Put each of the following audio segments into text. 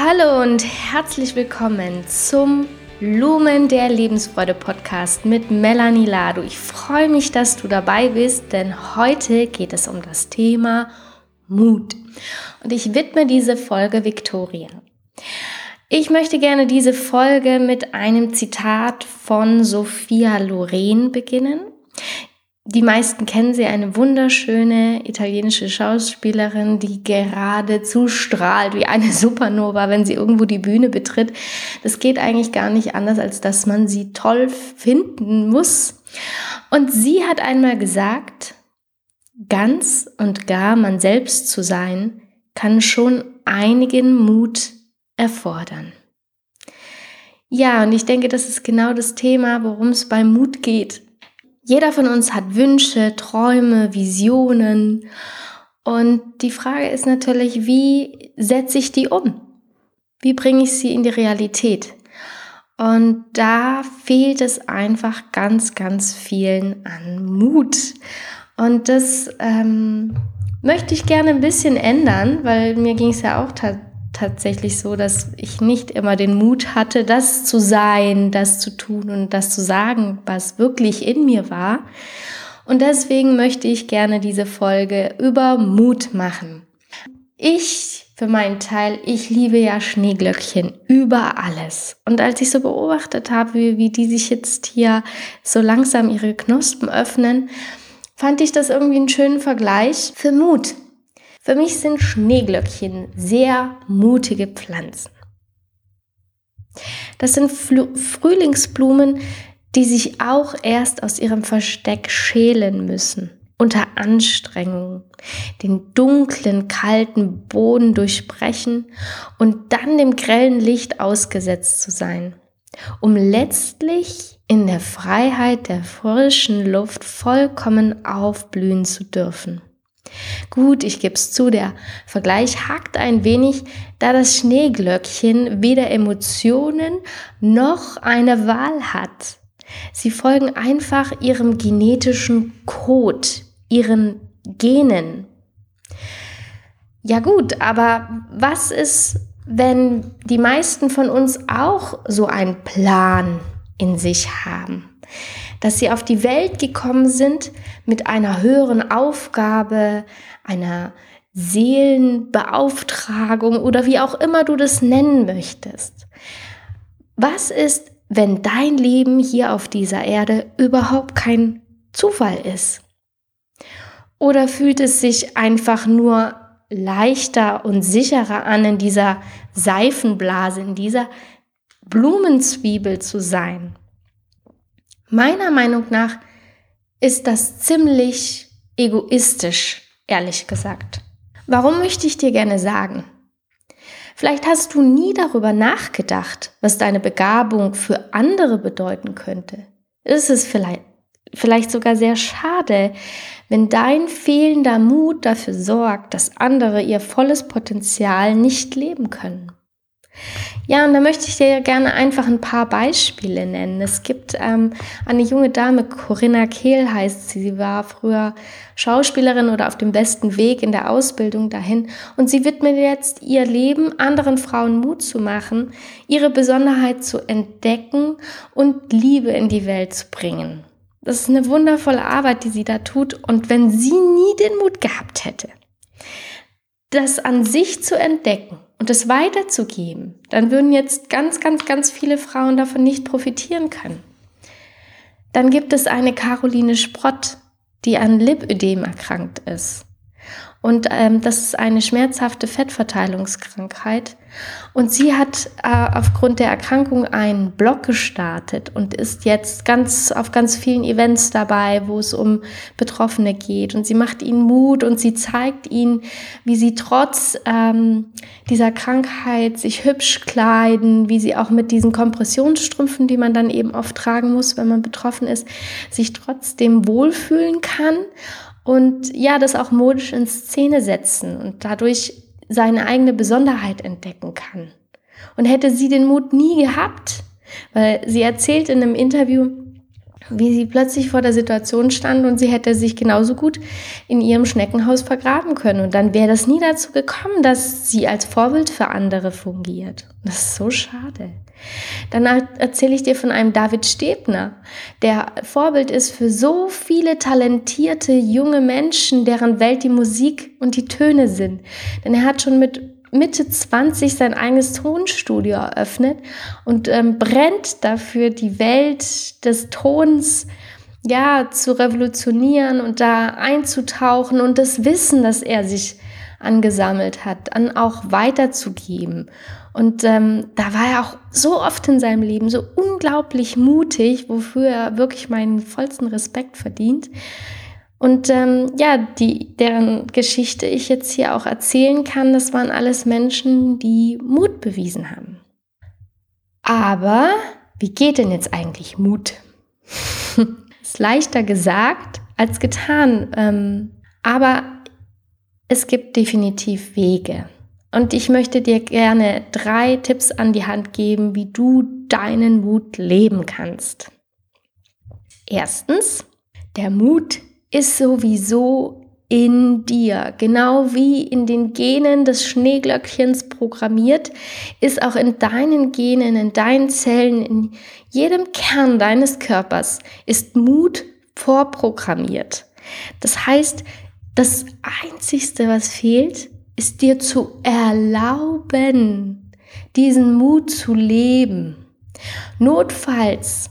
Hallo und herzlich willkommen zum Lumen der Lebensfreude Podcast mit Melanie Lado. Ich freue mich, dass du dabei bist, denn heute geht es um das Thema Mut. Und ich widme diese Folge Victoria. Ich möchte gerne diese Folge mit einem Zitat von Sophia Loren beginnen. Die meisten kennen sie, eine wunderschöne italienische Schauspielerin, die geradezu strahlt wie eine Supernova, wenn sie irgendwo die Bühne betritt. Das geht eigentlich gar nicht anders, als dass man sie toll finden muss. Und sie hat einmal gesagt, ganz und gar man selbst zu sein, kann schon einigen Mut erfordern. Ja, und ich denke, das ist genau das Thema, worum es bei Mut geht. Jeder von uns hat Wünsche, Träume, Visionen. Und die Frage ist natürlich, wie setze ich die um? Wie bringe ich sie in die Realität? Und da fehlt es einfach ganz, ganz vielen an Mut. Und das ähm, möchte ich gerne ein bisschen ändern, weil mir ging es ja auch tatsächlich tatsächlich so, dass ich nicht immer den Mut hatte, das zu sein, das zu tun und das zu sagen, was wirklich in mir war. Und deswegen möchte ich gerne diese Folge über Mut machen. Ich, für meinen Teil, ich liebe ja Schneeglöckchen über alles. Und als ich so beobachtet habe, wie, wie die sich jetzt hier so langsam ihre Knospen öffnen, fand ich das irgendwie einen schönen Vergleich für Mut. Für mich sind Schneeglöckchen sehr mutige Pflanzen. Das sind Fl Frühlingsblumen, die sich auch erst aus ihrem Versteck schälen müssen, unter Anstrengung, den dunklen, kalten Boden durchbrechen und dann dem grellen Licht ausgesetzt zu sein, um letztlich in der Freiheit der frischen Luft vollkommen aufblühen zu dürfen. Gut, ich gebe es zu, der Vergleich hakt ein wenig, da das Schneeglöckchen weder Emotionen noch eine Wahl hat. Sie folgen einfach ihrem genetischen Code, ihren Genen. Ja gut, aber was ist, wenn die meisten von uns auch so einen Plan in sich haben? Dass sie auf die Welt gekommen sind mit einer höheren Aufgabe, einer Seelenbeauftragung oder wie auch immer du das nennen möchtest. Was ist, wenn dein Leben hier auf dieser Erde überhaupt kein Zufall ist? Oder fühlt es sich einfach nur leichter und sicherer an, in dieser Seifenblase, in dieser Blumenzwiebel zu sein? Meiner Meinung nach ist das ziemlich egoistisch, ehrlich gesagt. Warum möchte ich dir gerne sagen? Vielleicht hast du nie darüber nachgedacht, was deine Begabung für andere bedeuten könnte. Ist es vielleicht, vielleicht sogar sehr schade, wenn dein fehlender Mut dafür sorgt, dass andere ihr volles Potenzial nicht leben können. Ja, und da möchte ich dir gerne einfach ein paar Beispiele nennen. Es gibt ähm, eine junge Dame, Corinna Kehl heißt sie. Sie war früher Schauspielerin oder auf dem besten Weg in der Ausbildung dahin. Und sie widmet jetzt ihr Leben, anderen Frauen Mut zu machen, ihre Besonderheit zu entdecken und Liebe in die Welt zu bringen. Das ist eine wundervolle Arbeit, die sie da tut. Und wenn sie nie den Mut gehabt hätte, das an sich zu entdecken und es weiterzugeben, dann würden jetzt ganz, ganz, ganz viele Frauen davon nicht profitieren können. Dann gibt es eine Caroline Sprott, die an Lipödem erkrankt ist. Und ähm, das ist eine schmerzhafte Fettverteilungskrankheit. Und sie hat äh, aufgrund der Erkrankung einen Blog gestartet und ist jetzt ganz auf ganz vielen Events dabei, wo es um Betroffene geht. Und sie macht ihnen Mut und sie zeigt ihnen, wie sie trotz ähm, dieser Krankheit sich hübsch kleiden, wie sie auch mit diesen Kompressionsstrümpfen, die man dann eben oft tragen muss, wenn man betroffen ist, sich trotzdem wohlfühlen kann und ja, das auch modisch in Szene setzen und dadurch seine eigene Besonderheit entdecken kann. Und hätte sie den Mut nie gehabt, weil sie erzählt in einem Interview, wie sie plötzlich vor der Situation stand und sie hätte sich genauso gut in ihrem Schneckenhaus vergraben können. Und dann wäre das nie dazu gekommen, dass sie als Vorbild für andere fungiert. Das ist so schade. Dann erzähle ich dir von einem David Stebner, der Vorbild ist für so viele talentierte junge Menschen, deren Welt die Musik und die Töne sind. Denn er hat schon mit Mitte 20 sein eigenes Tonstudio eröffnet und ähm, brennt dafür, die Welt des Tons ja zu revolutionieren und da einzutauchen und das Wissen, das er sich angesammelt hat, dann auch weiterzugeben. Und ähm, da war er auch so oft in seinem Leben so unglaublich mutig, wofür er wirklich meinen vollsten Respekt verdient. Und ähm, ja, die, deren Geschichte ich jetzt hier auch erzählen kann, das waren alles Menschen, die Mut bewiesen haben. Aber wie geht denn jetzt eigentlich Mut? ist leichter gesagt als getan. Ähm, aber es gibt definitiv Wege. Und ich möchte dir gerne drei Tipps an die Hand geben, wie du deinen Mut leben kannst. Erstens, der Mut ist sowieso in dir, genau wie in den Genen des Schneeglöckchens programmiert, ist auch in deinen Genen, in deinen Zellen, in jedem Kern deines Körpers ist Mut vorprogrammiert. Das heißt, das Einzigste, was fehlt, ist dir zu erlauben, diesen Mut zu leben. Notfalls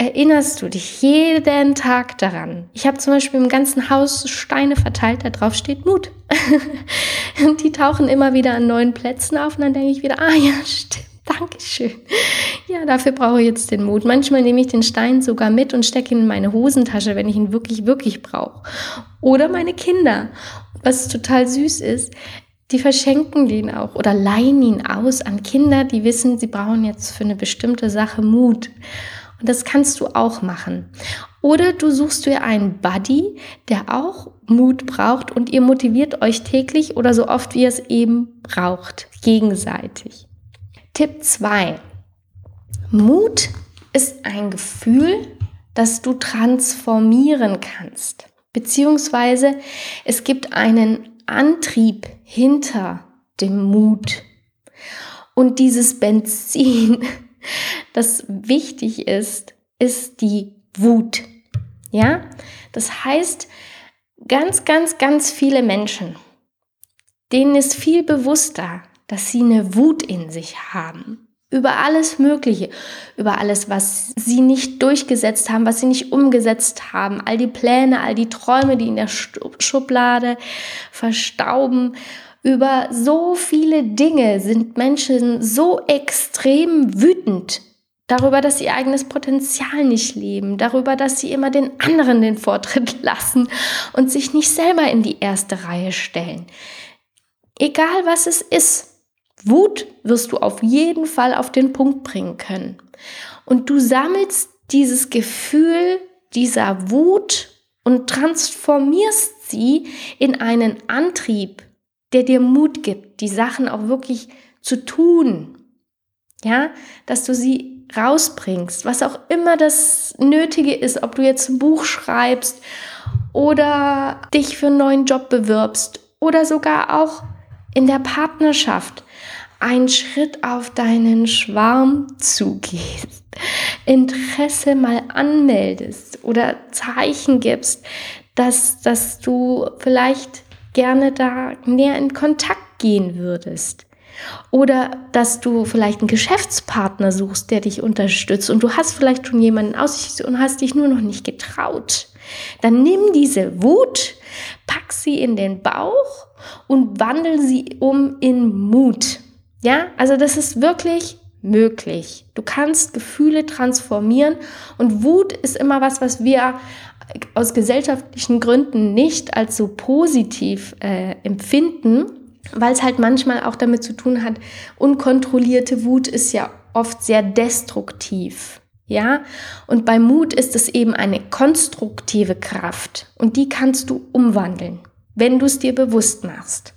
erinnerst du dich jeden Tag daran. Ich habe zum Beispiel im ganzen Haus Steine verteilt, da drauf steht Mut. und die tauchen immer wieder an neuen Plätzen auf und dann denke ich wieder, ah ja, stimmt. Dankeschön. Ja, dafür brauche ich jetzt den Mut. Manchmal nehme ich den Stein sogar mit und stecke ihn in meine Hosentasche, wenn ich ihn wirklich, wirklich brauche. Oder meine Kinder. Was total süß ist, die verschenken den auch oder leihen ihn aus an Kinder, die wissen, sie brauchen jetzt für eine bestimmte Sache Mut. Und das kannst du auch machen. Oder du suchst dir einen Buddy, der auch Mut braucht und ihr motiviert euch täglich oder so oft wie ihr es eben braucht, gegenseitig. Tipp 2. Mut ist ein Gefühl, das du transformieren kannst. Beziehungsweise es gibt einen Antrieb hinter dem Mut. Und dieses Benzin das wichtig ist, ist die Wut. Ja, das heißt, ganz, ganz, ganz viele Menschen, denen ist viel bewusster, dass sie eine Wut in sich haben. Über alles Mögliche, über alles, was sie nicht durchgesetzt haben, was sie nicht umgesetzt haben, all die Pläne, all die Träume, die in der Schublade verstauben über so viele Dinge sind Menschen so extrem wütend darüber, dass sie ihr eigenes Potenzial nicht leben, darüber, dass sie immer den anderen den Vortritt lassen und sich nicht selber in die erste Reihe stellen. Egal was es ist, Wut wirst du auf jeden Fall auf den Punkt bringen können. Und du sammelst dieses Gefühl dieser Wut und transformierst sie in einen Antrieb, der dir Mut gibt, die Sachen auch wirklich zu tun. Ja, dass du sie rausbringst, was auch immer das Nötige ist, ob du jetzt ein Buch schreibst oder dich für einen neuen Job bewirbst oder sogar auch in der Partnerschaft einen Schritt auf deinen Schwarm zugehst, Interesse mal anmeldest oder Zeichen gibst, dass, dass du vielleicht gerne da näher in Kontakt gehen würdest. Oder dass du vielleicht einen Geschäftspartner suchst, der dich unterstützt und du hast vielleicht schon jemanden aus und hast dich nur noch nicht getraut. Dann nimm diese Wut, pack sie in den Bauch und wandel sie um in Mut. Ja, also das ist wirklich möglich. Du kannst Gefühle transformieren und Wut ist immer was, was wir aus gesellschaftlichen Gründen nicht als so positiv äh, empfinden, weil es halt manchmal auch damit zu tun hat, unkontrollierte Wut ist ja oft sehr destruktiv. Ja, und bei Mut ist es eben eine konstruktive Kraft und die kannst du umwandeln, wenn du es dir bewusst machst.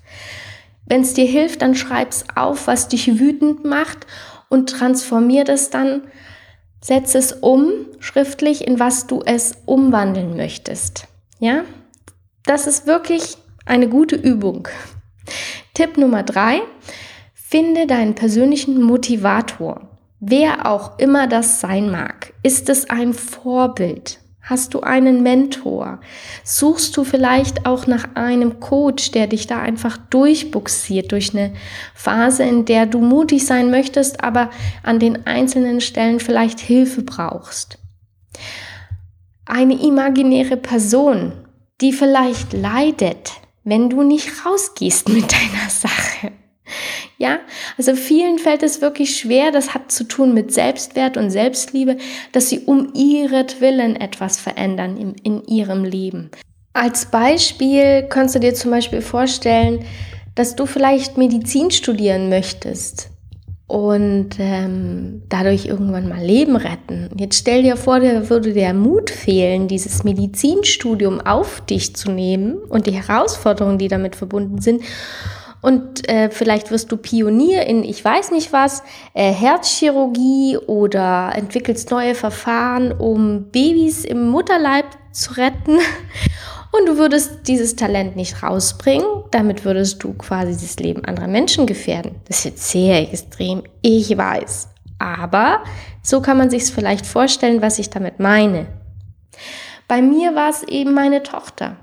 Wenn es dir hilft, dann schreib's auf, was dich wütend macht und transformier das dann Setz es um schriftlich, in was du es umwandeln möchtest. Ja, das ist wirklich eine gute Übung. Tipp Nummer drei, finde deinen persönlichen Motivator. Wer auch immer das sein mag. Ist es ein Vorbild? Hast du einen Mentor? Suchst du vielleicht auch nach einem Coach, der dich da einfach durchbuxiert durch eine Phase, in der du mutig sein möchtest, aber an den einzelnen Stellen vielleicht Hilfe brauchst? Eine imaginäre Person, die vielleicht leidet, wenn du nicht rausgehst mit deiner Sache. Ja, also vielen fällt es wirklich schwer, das hat zu tun mit Selbstwert und Selbstliebe, dass sie um ihretwillen etwas verändern in, in ihrem Leben. Als Beispiel kannst du dir zum Beispiel vorstellen, dass du vielleicht Medizin studieren möchtest und ähm, dadurch irgendwann mal Leben retten. Jetzt stell dir vor, dir würde der Mut fehlen, dieses Medizinstudium auf dich zu nehmen und die Herausforderungen, die damit verbunden sind und äh, vielleicht wirst du Pionier in ich weiß nicht was, äh, Herzchirurgie oder entwickelst neue Verfahren, um Babys im Mutterleib zu retten. Und du würdest dieses Talent nicht rausbringen, damit würdest du quasi das Leben anderer Menschen gefährden. Das ist jetzt sehr extrem, ich weiß. Aber so kann man sich es vielleicht vorstellen, was ich damit meine. Bei mir war es eben meine Tochter.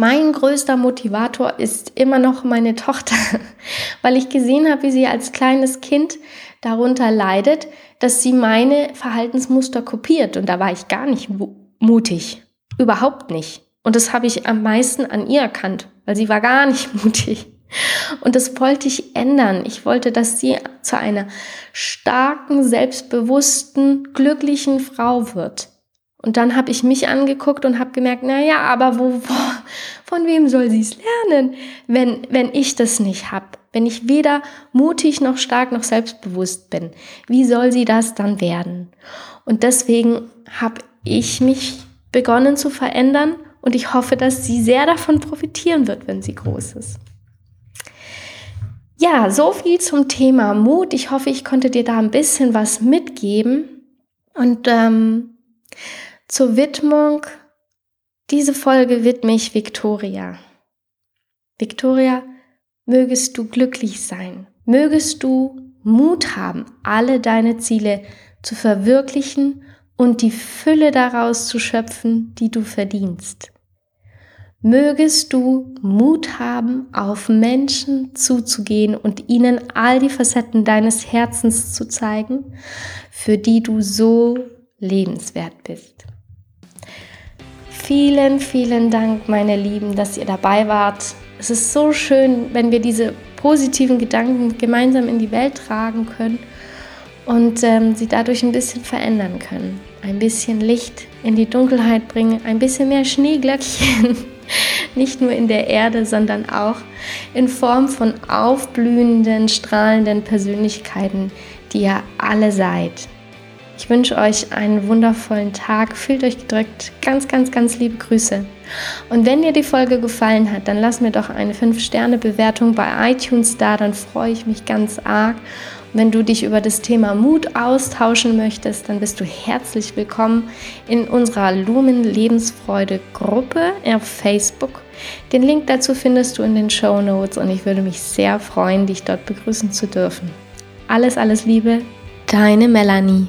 Mein größter Motivator ist immer noch meine Tochter, weil ich gesehen habe, wie sie als kleines Kind darunter leidet, dass sie meine Verhaltensmuster kopiert. Und da war ich gar nicht mutig. Überhaupt nicht. Und das habe ich am meisten an ihr erkannt, weil sie war gar nicht mutig. Und das wollte ich ändern. Ich wollte, dass sie zu einer starken, selbstbewussten, glücklichen Frau wird. Und dann habe ich mich angeguckt und habe gemerkt, na ja, aber wo, wo, von wem soll sie es lernen, wenn, wenn ich das nicht habe? Wenn ich weder mutig noch stark noch selbstbewusst bin, wie soll sie das dann werden? Und deswegen habe ich mich begonnen zu verändern und ich hoffe, dass sie sehr davon profitieren wird, wenn sie groß ist. Ja, so viel zum Thema Mut. Ich hoffe, ich konnte dir da ein bisschen was mitgeben. Und ähm, zur Widmung, diese Folge widme ich Victoria. Victoria, mögest du glücklich sein, mögest du Mut haben, alle deine Ziele zu verwirklichen und die Fülle daraus zu schöpfen, die du verdienst. Mögest du Mut haben, auf Menschen zuzugehen und ihnen all die Facetten deines Herzens zu zeigen, für die du so lebenswert bist. Vielen, vielen Dank, meine Lieben, dass ihr dabei wart. Es ist so schön, wenn wir diese positiven Gedanken gemeinsam in die Welt tragen können und ähm, sie dadurch ein bisschen verändern können. Ein bisschen Licht in die Dunkelheit bringen, ein bisschen mehr Schneeglöckchen, nicht nur in der Erde, sondern auch in Form von aufblühenden, strahlenden Persönlichkeiten, die ihr alle seid. Ich wünsche euch einen wundervollen Tag. Fühlt euch gedrückt. Ganz, ganz, ganz liebe Grüße. Und wenn dir die Folge gefallen hat, dann lass mir doch eine 5-Sterne-Bewertung bei iTunes da. Dann freue ich mich ganz arg. Und wenn du dich über das Thema Mut austauschen möchtest, dann bist du herzlich willkommen in unserer Lumen Lebensfreude Gruppe auf Facebook. Den Link dazu findest du in den Show Notes und ich würde mich sehr freuen, dich dort begrüßen zu dürfen. Alles, alles Liebe, deine Melanie.